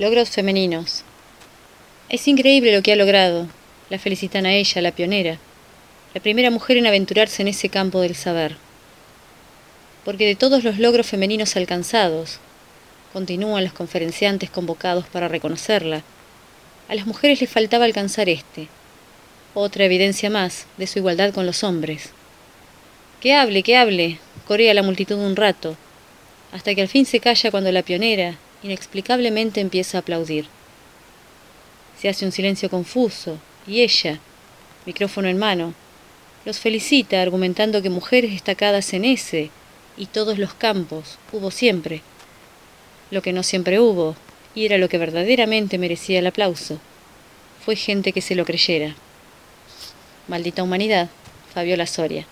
Logros femeninos. Es increíble lo que ha logrado. La felicitan a ella, la pionera, la primera mujer en aventurarse en ese campo del saber. Porque de todos los logros femeninos alcanzados, continúan los conferenciantes convocados para reconocerla, a las mujeres les faltaba alcanzar este, otra evidencia más de su igualdad con los hombres. Que hable, que hable, corea la multitud un rato, hasta que al fin se calla cuando la pionera, inexplicablemente empieza a aplaudir. Se hace un silencio confuso y ella, micrófono en mano, los felicita argumentando que mujeres destacadas en ese y todos los campos hubo siempre. Lo que no siempre hubo, y era lo que verdaderamente merecía el aplauso, fue gente que se lo creyera. Maldita humanidad, Fabiola Soria.